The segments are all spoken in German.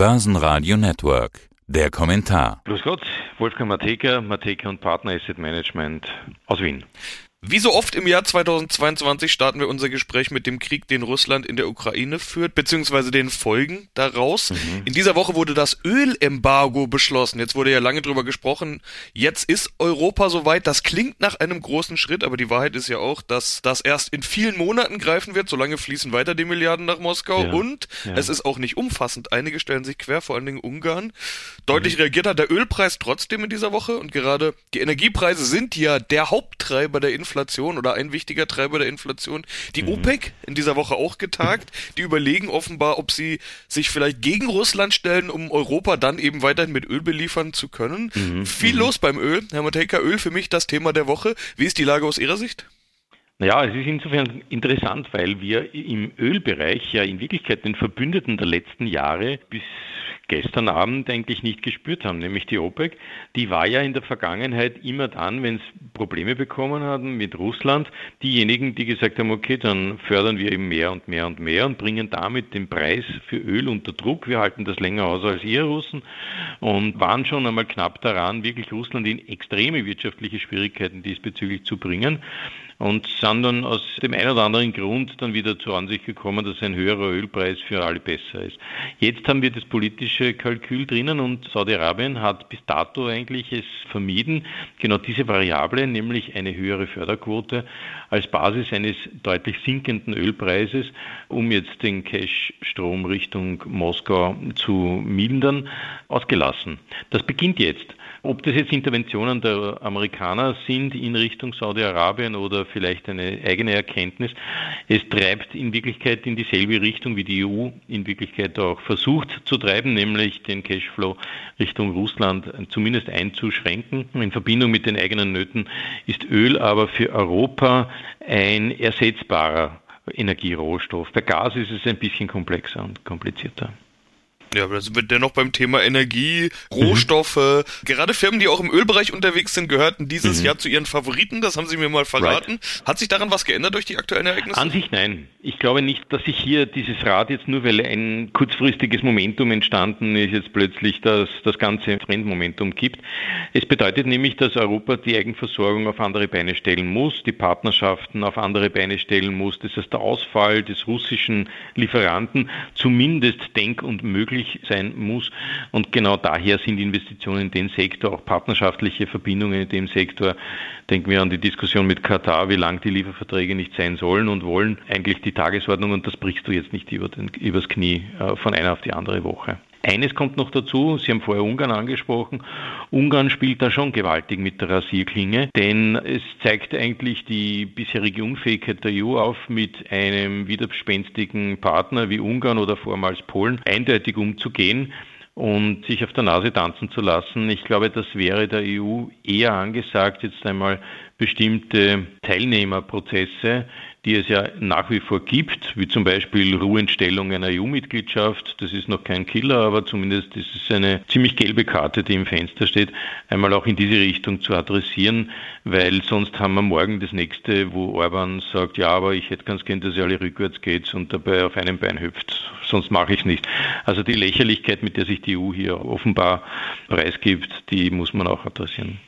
Börsenradio Network. Der Kommentar. Grüß Gott, Wolfgang Mateka, Mateka und Partner Asset Management aus Wien. Wie so oft im Jahr 2022 starten wir unser Gespräch mit dem Krieg, den Russland in der Ukraine führt, beziehungsweise den Folgen daraus. Mhm. In dieser Woche wurde das Ölembargo beschlossen. Jetzt wurde ja lange drüber gesprochen. Jetzt ist Europa soweit. Das klingt nach einem großen Schritt, aber die Wahrheit ist ja auch, dass das erst in vielen Monaten greifen wird. Solange fließen weiter die Milliarden nach Moskau ja. und ja. es ist auch nicht umfassend. Einige stellen sich quer, vor allen Dingen Ungarn. Deutlich mhm. reagiert hat der Ölpreis trotzdem in dieser Woche und gerade die Energiepreise sind ja der Haupttreiber der Inflation Inflation oder ein wichtiger Treiber der Inflation. Die mhm. OPEC in dieser Woche auch getagt. Die überlegen offenbar, ob sie sich vielleicht gegen Russland stellen, um Europa dann eben weiterhin mit Öl beliefern zu können. Mhm. Viel mhm. los beim Öl. Herr Matejka, Öl für mich das Thema der Woche. Wie ist die Lage aus Ihrer Sicht? Naja, es ist insofern interessant, weil wir im Ölbereich ja in Wirklichkeit den Verbündeten der letzten Jahre bis gestern Abend eigentlich nicht gespürt haben, nämlich die OPEC. Die war ja in der Vergangenheit immer dann, wenn es Probleme bekommen hatten mit Russland, diejenigen, die gesagt haben, okay, dann fördern wir eben mehr und mehr und mehr und bringen damit den Preis für Öl unter Druck. Wir halten das länger aus als ihr Russen und waren schon einmal knapp daran, wirklich Russland in extreme wirtschaftliche Schwierigkeiten diesbezüglich zu bringen und sind dann aus dem einen oder anderen Grund dann wieder zur Ansicht gekommen, dass ein höherer Ölpreis für alle besser ist. Jetzt haben wir das politische Kalkül drinnen und Saudi-Arabien hat bis dato eigentlich es vermieden, genau diese Variable, nämlich eine höhere Förderquote, als Basis eines deutlich sinkenden Ölpreises, um jetzt den Cash-Strom Richtung Moskau zu mildern, ausgelassen. Das beginnt jetzt. Ob das jetzt Interventionen der Amerikaner sind in Richtung Saudi-Arabien oder vielleicht eine eigene Erkenntnis, es treibt in Wirklichkeit in dieselbe Richtung, wie die EU in Wirklichkeit auch versucht zu treiben, nämlich den Cashflow Richtung Russland zumindest einzuschränken. In Verbindung mit den eigenen Nöten ist Öl aber für Europa ein ersetzbarer Energierohstoff. Bei Gas ist es ein bisschen komplexer und komplizierter. Ja, aber da sind wir dennoch beim Thema Energie, Rohstoffe. Mhm. Gerade Firmen, die auch im Ölbereich unterwegs sind, gehörten dieses mhm. Jahr zu ihren Favoriten. Das haben Sie mir mal verraten. Right. Hat sich daran was geändert durch die aktuellen Ereignisse? An sich nein. Ich glaube nicht, dass sich hier dieses Rad jetzt nur, weil ein kurzfristiges Momentum entstanden ist, jetzt plötzlich das, das ganze Trendmomentum gibt. Es bedeutet nämlich, dass Europa die Eigenversorgung auf andere Beine stellen muss, die Partnerschaften auf andere Beine stellen muss. Das heißt, der Ausfall des russischen Lieferanten zumindest denk- und möglich möglich sein muss. Und genau daher sind Investitionen in den Sektor, auch partnerschaftliche Verbindungen in dem Sektor, denken wir an die Diskussion mit Katar, wie lang die Lieferverträge nicht sein sollen und wollen, eigentlich die Tagesordnung und das brichst du jetzt nicht über den, übers Knie äh, von einer auf die andere Woche. Eines kommt noch dazu, Sie haben vorher Ungarn angesprochen. Ungarn spielt da schon gewaltig mit der Rasierklinge, denn es zeigt eigentlich die bisherige Unfähigkeit der EU auf, mit einem widerspenstigen Partner wie Ungarn oder vormals Polen eindeutig umzugehen und sich auf der Nase tanzen zu lassen. Ich glaube, das wäre der EU eher angesagt, jetzt einmal bestimmte Teilnehmerprozesse die es ja nach wie vor gibt, wie zum Beispiel Ruheentstellung einer EU-Mitgliedschaft. Das ist noch kein Killer, aber zumindest ist es eine ziemlich gelbe Karte, die im Fenster steht, einmal auch in diese Richtung zu adressieren, weil sonst haben wir morgen das nächste, wo Orban sagt, ja, aber ich hätte ganz gern, dass ihr alle rückwärts geht und dabei auf einem Bein hüpft. Sonst mache ich es nicht. Also die Lächerlichkeit, mit der sich die EU hier offenbar preisgibt, die muss man auch adressieren.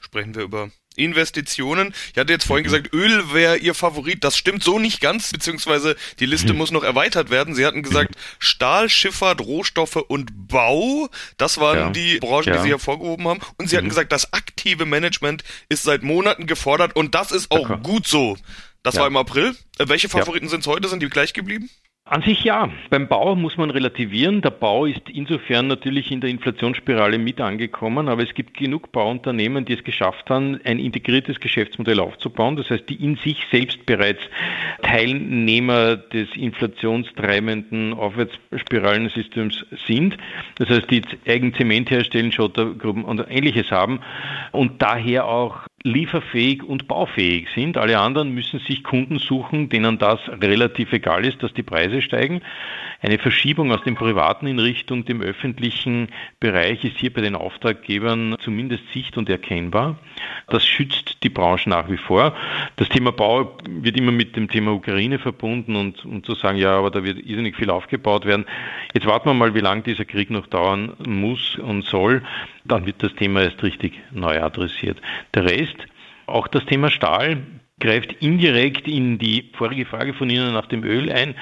Sprechen wir über Investitionen. Ich hatte jetzt vorhin mhm. gesagt, Öl wäre Ihr Favorit. Das stimmt so nicht ganz, beziehungsweise die Liste mhm. muss noch erweitert werden. Sie hatten gesagt. Stahl, Schifffahrt, Rohstoffe und Bau. Das waren ja. die Branchen, ja. die Sie hervorgehoben haben. Und Sie hatten mhm. gesagt, das aktive Management ist seit Monaten gefordert und das ist auch gut so. Das ja. war im April. Äh, welche Favoriten sind es heute? Sind die gleich geblieben? An sich ja. Beim Bau muss man relativieren. Der Bau ist insofern natürlich in der Inflationsspirale mit angekommen, aber es gibt genug Bauunternehmen, die es geschafft haben, ein integriertes Geschäftsmodell aufzubauen. Das heißt, die in sich selbst bereits Teilnehmer des inflationstreibenden Aufwärtsspiralensystems sind. Das heißt, die eigen Zement herstellen, Schottergruppen und ähnliches haben und daher auch lieferfähig und baufähig sind. Alle anderen müssen sich Kunden suchen, denen das relativ egal ist, dass die Preise steigen. Eine Verschiebung aus dem privaten in Richtung dem öffentlichen Bereich ist hier bei den Auftraggebern zumindest sicht- und erkennbar. Das schützt die Branche nach wie vor. Das Thema Bau wird immer mit dem Thema Ukraine verbunden und, und zu sagen, ja, aber da wird irrsinnig viel aufgebaut werden. Jetzt warten wir mal, wie lange dieser Krieg noch dauern muss und soll. Dann wird das Thema erst richtig neu adressiert. Der Rest, auch das Thema Stahl, greift indirekt in die vorige Frage von Ihnen nach dem Öl ein,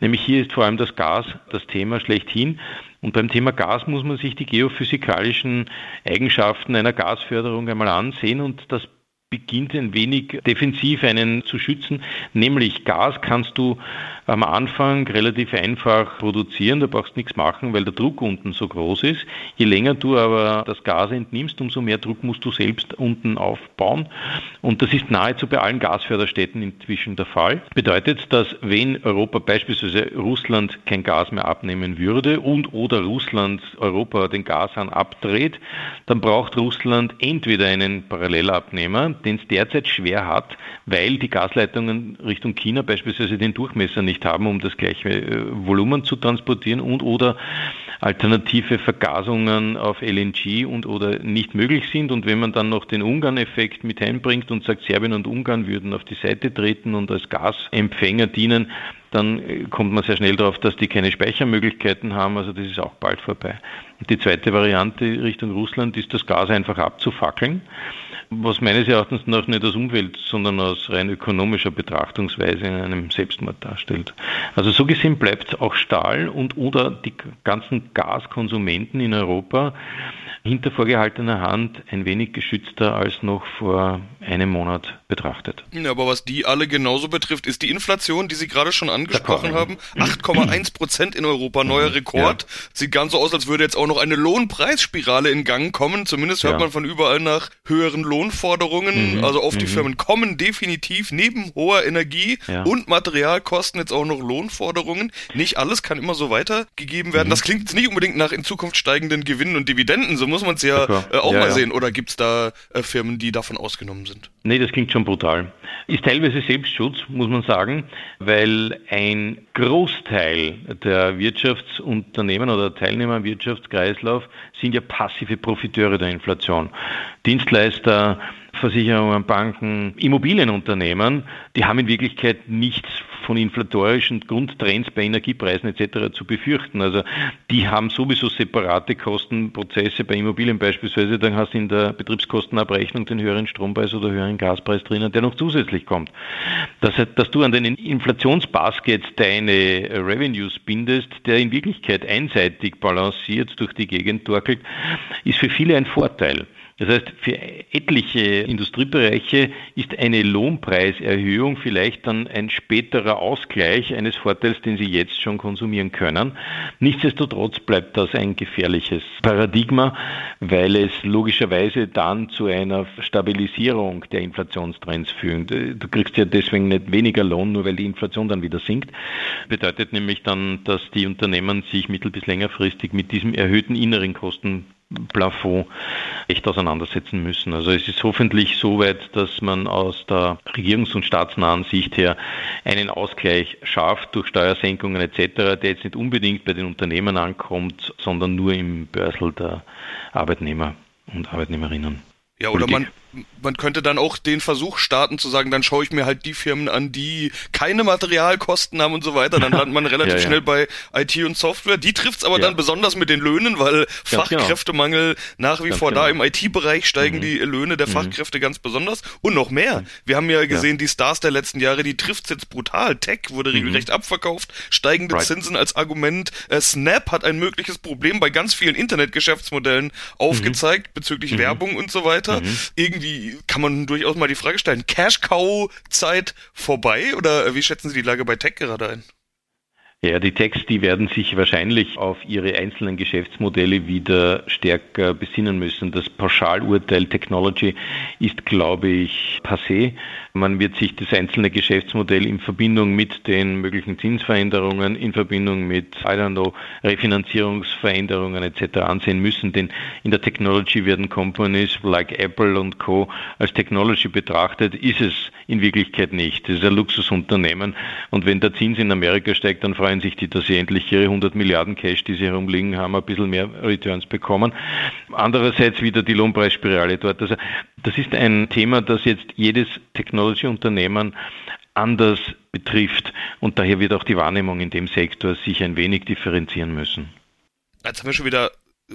nämlich hier ist vor allem das Gas das Thema schlechthin. Und beim Thema Gas muss man sich die geophysikalischen Eigenschaften einer Gasförderung einmal ansehen. Und das beginnt ein wenig defensiv einen zu schützen, nämlich Gas kannst du am Anfang relativ einfach produzieren, da brauchst nichts machen, weil der Druck unten so groß ist. Je länger du aber das Gas entnimmst, umso mehr Druck musst du selbst unten aufbauen. Und das ist nahezu bei allen Gasförderstätten inzwischen der Fall. Bedeutet, dass wenn Europa beispielsweise Russland kein Gas mehr abnehmen würde und oder Russland Europa den Gashahn abdreht, dann braucht Russland entweder einen Parallelabnehmer, den es derzeit schwer hat, weil die Gasleitungen Richtung China beispielsweise den Durchmesser nicht nicht haben, um das gleiche äh, Volumen zu transportieren und oder alternative Vergasungen auf LNG und oder nicht möglich sind. Und wenn man dann noch den Ungarn-Effekt mit einbringt und sagt, Serbien und Ungarn würden auf die Seite treten und als Gasempfänger dienen, dann äh, kommt man sehr schnell darauf, dass die keine Speichermöglichkeiten haben. Also das ist auch bald vorbei. Die zweite Variante Richtung Russland ist, das Gas einfach abzufackeln was meines Erachtens nach nicht aus Umwelt, sondern aus rein ökonomischer Betrachtungsweise in einem Selbstmord darstellt. Also so gesehen bleibt auch Stahl und oder die ganzen Gaskonsumenten in Europa hinter vorgehaltener Hand ein wenig geschützter als noch vor einem Monat betrachtet. Ja, aber was die alle genauso betrifft, ist die Inflation, die Sie gerade schon angesprochen haben. 8,1 Prozent in Europa, neuer Rekord. Ja. Sieht ganz so aus, als würde jetzt auch noch eine Lohnpreisspirale in Gang kommen. Zumindest hört ja. man von überall nach höheren Lohnforderungen. Mhm. Also auf die mhm. Firmen kommen definitiv neben hoher Energie ja. und Materialkosten jetzt auch noch Lohnforderungen. Nicht alles kann immer so weitergegeben werden. Mhm. Das klingt jetzt nicht unbedingt nach in Zukunft steigenden Gewinnen und Dividenden. So muss man es ja äh, auch mal sehen. Oder gibt es da äh, Firmen, die davon ausgenommen sind? Nee, das klingt schon brutal. Ist teilweise Selbstschutz, muss man sagen, weil ein Großteil der Wirtschaftsunternehmen oder Teilnehmer im Wirtschaftskreislauf sind ja passive Profiteure der Inflation. Dienstleister, Versicherungen, Banken, Immobilienunternehmen, die haben in Wirklichkeit nichts von inflatorischen Grundtrends bei Energiepreisen etc. zu befürchten. Also die haben sowieso separate Kostenprozesse bei Immobilien beispielsweise. Dann hast du in der Betriebskostenabrechnung den höheren Strompreis oder höheren Gaspreis drinnen, der noch zusätzlich kommt. Das heißt, dass du an den Inflationsbasket deine Revenues bindest, der in Wirklichkeit einseitig balanciert durch die Gegend torkelt, ist für viele ein Vorteil. Das heißt, für etliche Industriebereiche ist eine Lohnpreiserhöhung vielleicht dann ein späterer Ausgleich eines Vorteils, den sie jetzt schon konsumieren können. Nichtsdestotrotz bleibt das ein gefährliches Paradigma, weil es logischerweise dann zu einer Stabilisierung der Inflationstrends führt. Du kriegst ja deswegen nicht weniger Lohn, nur weil die Inflation dann wieder sinkt. Bedeutet nämlich dann, dass die Unternehmen sich mittel- bis längerfristig mit diesem erhöhten inneren Kosten Plafond echt auseinandersetzen müssen. Also es ist hoffentlich so weit, dass man aus der regierungs- und staatsnahen Sicht her einen Ausgleich schafft durch Steuersenkungen etc., der jetzt nicht unbedingt bei den Unternehmen ankommt, sondern nur im Börsel der Arbeitnehmer und Arbeitnehmerinnen. Ja, oder man, man könnte dann auch den Versuch starten zu sagen, dann schaue ich mir halt die Firmen an, die keine Materialkosten haben und so weiter. Dann landet man relativ ja, ja. schnell bei IT und Software. Die trifft's aber ja. dann besonders mit den Löhnen, weil genau. Fachkräftemangel nach wie vor genau. da. Im IT-Bereich steigen mhm. die Löhne der mhm. Fachkräfte ganz besonders. Und noch mehr. Wir haben ja gesehen, die Stars der letzten Jahre, die trifft's jetzt brutal. Tech wurde mhm. regelrecht abverkauft. Steigende right. Zinsen als Argument. Äh, Snap hat ein mögliches Problem bei ganz vielen Internetgeschäftsmodellen aufgezeigt bezüglich mhm. Werbung und so weiter. Mhm. Irgendwie kann man durchaus mal die Frage stellen, Cash-Cow-Zeit vorbei oder wie schätzen Sie die Lage bei Tech gerade ein? Ja, die Techs, die werden sich wahrscheinlich auf ihre einzelnen Geschäftsmodelle wieder stärker besinnen müssen. Das Pauschalurteil Technology ist, glaube ich, passé. Man wird sich das einzelne Geschäftsmodell in Verbindung mit den möglichen Zinsveränderungen, in Verbindung mit, I don't know, Refinanzierungsveränderungen etc. ansehen müssen, denn in der Technology werden Companies like Apple und Co. als Technology betrachtet, ist es in Wirklichkeit nicht. Es ist ein Luxusunternehmen und wenn der Zins in Amerika steigt, dann freuen sich die, dass sie endlich ihre 100 Milliarden Cash, die sie herumliegen haben, ein bisschen mehr Returns bekommen. Andererseits wieder die Lohnpreisspirale dort. Also das ist ein Thema, das jetzt jedes Technology-Unternehmen anders betrifft und daher wird auch die Wahrnehmung in dem Sektor sich ein wenig differenzieren müssen. Jetzt haben wir schon wieder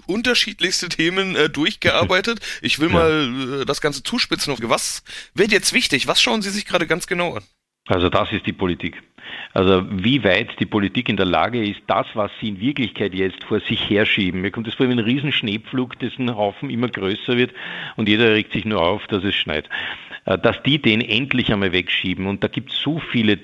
unterschiedlichste Themen äh, durchgearbeitet. Ich will ja. mal äh, das Ganze zuspitzen. Auf was wird jetzt wichtig? Was schauen Sie sich gerade ganz genau an? Also das ist die Politik. Also wie weit die Politik in der Lage ist, das, was sie in Wirklichkeit jetzt vor sich herschieben. Mir kommt es vor wie ein Riesenschneepflug, dessen Haufen immer größer wird und jeder regt sich nur auf, dass es schneit. Äh, dass die den endlich einmal wegschieben. Und da gibt es so viele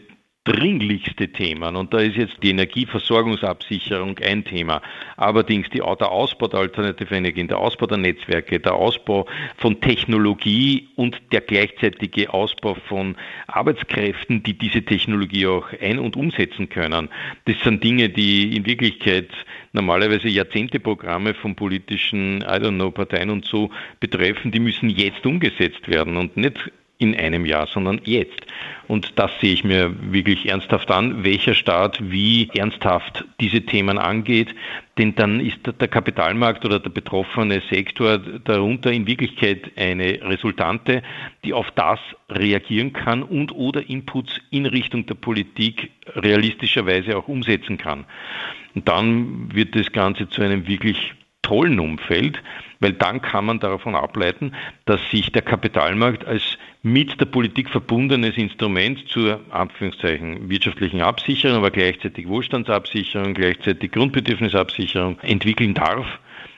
dringlichste Themen. Und da ist jetzt die Energieversorgungsabsicherung ein Thema. Allerdings die, der Ausbau der alternativen Energien, der Ausbau der Netzwerke, der Ausbau von Technologie und der gleichzeitige Ausbau von Arbeitskräften, die diese Technologie auch ein- und umsetzen können. Das sind Dinge, die in Wirklichkeit normalerweise Jahrzehnteprogramme von politischen, I don't know, Parteien und so betreffen, die müssen jetzt umgesetzt werden und nicht in einem Jahr, sondern jetzt. Und das sehe ich mir wirklich ernsthaft an, welcher Staat wie ernsthaft diese Themen angeht. Denn dann ist der Kapitalmarkt oder der betroffene Sektor darunter in Wirklichkeit eine Resultante, die auf das reagieren kann und oder Inputs in Richtung der Politik realistischerweise auch umsetzen kann. Und dann wird das Ganze zu einem wirklich tollen Umfeld, weil dann kann man davon ableiten, dass sich der Kapitalmarkt als mit der Politik verbundenes Instrument zur Anführungszeichen wirtschaftlichen Absicherung, aber gleichzeitig Wohlstandsabsicherung, gleichzeitig Grundbedürfnisabsicherung entwickeln darf,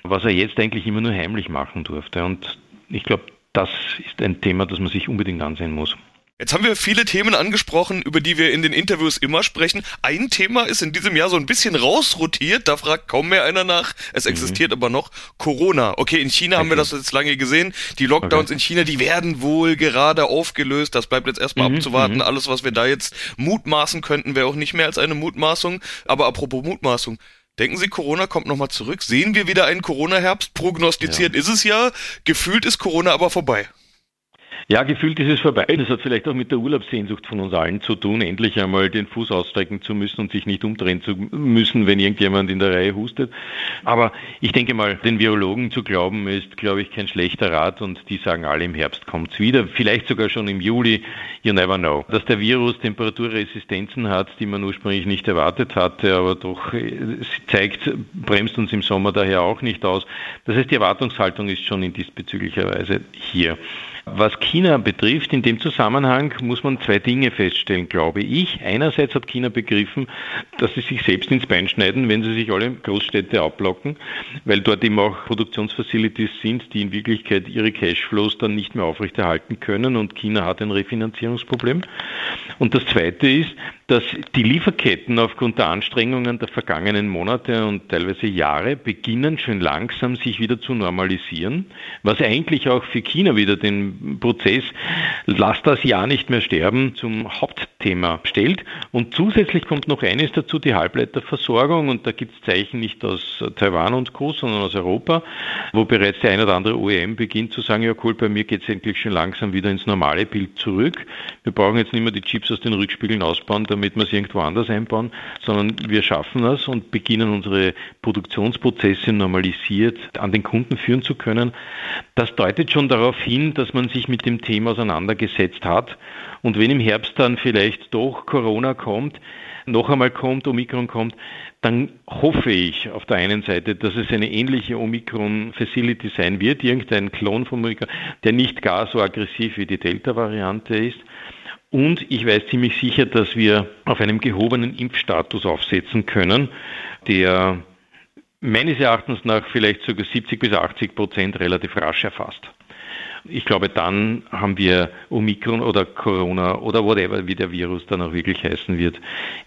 was er jetzt eigentlich immer nur heimlich machen durfte. Und ich glaube, das ist ein Thema, das man sich unbedingt ansehen muss. Jetzt haben wir viele Themen angesprochen, über die wir in den Interviews immer sprechen. Ein Thema ist in diesem Jahr so ein bisschen rausrotiert, da fragt kaum mehr einer nach. Es mhm. existiert mhm. aber noch Corona. Okay, in China okay. haben wir das jetzt lange gesehen. Die Lockdowns okay. in China, die werden wohl gerade aufgelöst. Das bleibt jetzt erstmal mhm. abzuwarten. Mhm. Alles, was wir da jetzt mutmaßen könnten, wäre auch nicht mehr als eine Mutmaßung. Aber apropos Mutmaßung. Denken Sie, Corona kommt nochmal zurück? Sehen wir wieder einen Corona-Herbst? Prognostiziert ja. ist es ja. Gefühlt ist Corona aber vorbei. Ja, gefühlt ist es vorbei. Das hat vielleicht auch mit der Urlaubssehnsucht von uns allen zu tun, endlich einmal den Fuß ausstrecken zu müssen und sich nicht umdrehen zu müssen, wenn irgendjemand in der Reihe hustet. Aber ich denke mal, den Virologen zu glauben, ist, glaube ich, kein schlechter Rat und die sagen alle, im Herbst kommt es wieder, vielleicht sogar schon im Juli, you never know. Dass der Virus Temperaturresistenzen hat, die man ursprünglich nicht erwartet hatte, aber doch äh, zeigt, bremst uns im Sommer daher auch nicht aus. Das heißt, die Erwartungshaltung ist schon in diesbezüglicher Weise hier. Was China betrifft, in dem Zusammenhang muss man zwei Dinge feststellen, glaube ich. Einerseits hat China begriffen, dass sie sich selbst ins Bein schneiden, wenn sie sich alle Großstädte abblocken, weil dort eben auch Produktionsfacilities sind, die in Wirklichkeit ihre Cashflows dann nicht mehr aufrechterhalten können und China hat ein Refinanzierungsproblem. Und das Zweite ist, dass die Lieferketten aufgrund der Anstrengungen der vergangenen Monate und teilweise Jahre beginnen schon langsam sich wieder zu normalisieren, was eigentlich auch für China wieder den Prozess Lass das Jahr nicht mehr sterben zum Hauptthema stellt. Und zusätzlich kommt noch eines dazu, die Halbleiterversorgung. Und da gibt es Zeichen nicht aus Taiwan und Co., sondern aus Europa, wo bereits der ein oder andere OEM beginnt zu sagen, ja cool, bei mir geht es endlich schon langsam wieder ins normale Bild zurück. Wir brauchen jetzt nicht mehr die Chips aus den Rückspiegeln ausbauen, damit wir sie irgendwo anders einbauen, sondern wir schaffen das und beginnen unsere Produktionsprozesse normalisiert an den Kunden führen zu können. Das deutet schon darauf hin, dass man sich mit dem Thema auseinandergesetzt hat. Und wenn im Herbst dann vielleicht doch Corona kommt, noch einmal kommt, Omikron kommt, dann hoffe ich auf der einen Seite, dass es eine ähnliche Omikron-Facility sein wird, irgendein Klon von Omikron, der nicht gar so aggressiv wie die Delta-Variante ist. Und ich weiß ziemlich sicher, dass wir auf einem gehobenen Impfstatus aufsetzen können, der meines Erachtens nach vielleicht sogar 70 bis 80 Prozent relativ rasch erfasst. Ich glaube, dann haben wir Omikron oder Corona oder whatever, wie der Virus dann auch wirklich heißen wird,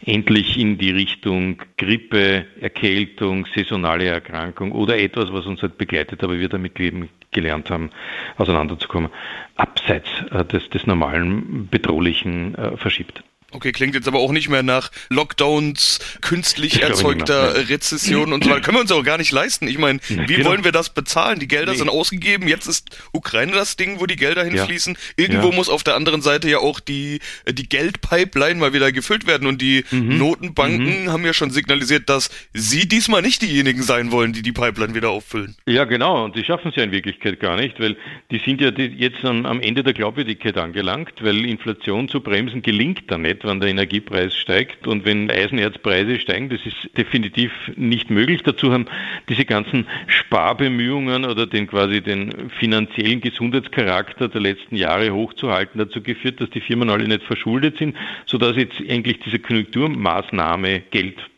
endlich in die Richtung Grippe, Erkältung, saisonale Erkrankung oder etwas, was uns halt begleitet, aber wir damit leben gelernt haben, auseinanderzukommen, abseits äh, des, des normalen bedrohlichen äh, verschiebt. Okay, klingt jetzt aber auch nicht mehr nach Lockdowns, künstlich erzeugter Rezession und so weiter. Können wir uns auch gar nicht leisten. Ich meine, wie genau. wollen wir das bezahlen? Die Gelder nee. sind ausgegeben. Jetzt ist Ukraine das Ding, wo die Gelder hinfließen. Ja. Irgendwo ja. muss auf der anderen Seite ja auch die, die Geldpipeline mal wieder gefüllt werden. Und die mhm. Notenbanken mhm. haben ja schon signalisiert, dass sie diesmal nicht diejenigen sein wollen, die die Pipeline wieder auffüllen. Ja, genau. Und die schaffen es ja in Wirklichkeit gar nicht, weil die sind ja jetzt am Ende der Glaubwürdigkeit angelangt, weil Inflation zu bremsen gelingt da nicht wenn der Energiepreis steigt und wenn Eisenerzpreise steigen. Das ist definitiv nicht möglich. Dazu haben diese ganzen Sparbemühungen oder den quasi den finanziellen Gesundheitscharakter der letzten Jahre hochzuhalten dazu geführt, dass die Firmen alle nicht verschuldet sind, sodass jetzt eigentlich diese Konjunkturmaßnahme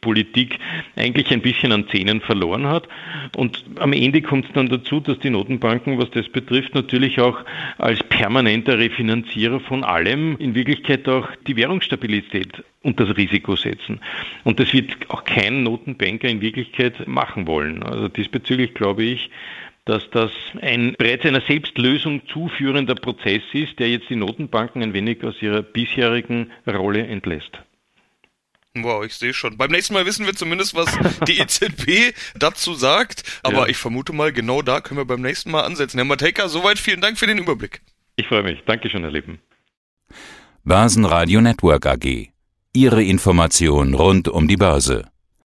Geldpolitik eigentlich ein bisschen an Zähnen verloren hat. Und am Ende kommt es dann dazu, dass die Notenbanken, was das betrifft, natürlich auch als permanenter Refinanzierer von allem in Wirklichkeit auch die Währungsstabilität Stabilität und das Risiko setzen. Und das wird auch kein Notenbanker in Wirklichkeit machen wollen. Also diesbezüglich glaube ich, dass das ein bereits einer Selbstlösung zuführender Prozess ist, der jetzt die Notenbanken ein wenig aus ihrer bisherigen Rolle entlässt. Wow, ich sehe schon. Beim nächsten Mal wissen wir zumindest, was die EZB dazu sagt. Aber ja. ich vermute mal, genau da können wir beim nächsten Mal ansetzen. Herr Matejka, soweit vielen Dank für den Überblick. Ich freue mich. Dankeschön, Herr Lieben. Börsenradio Network AG. Ihre Information rund um die Börse.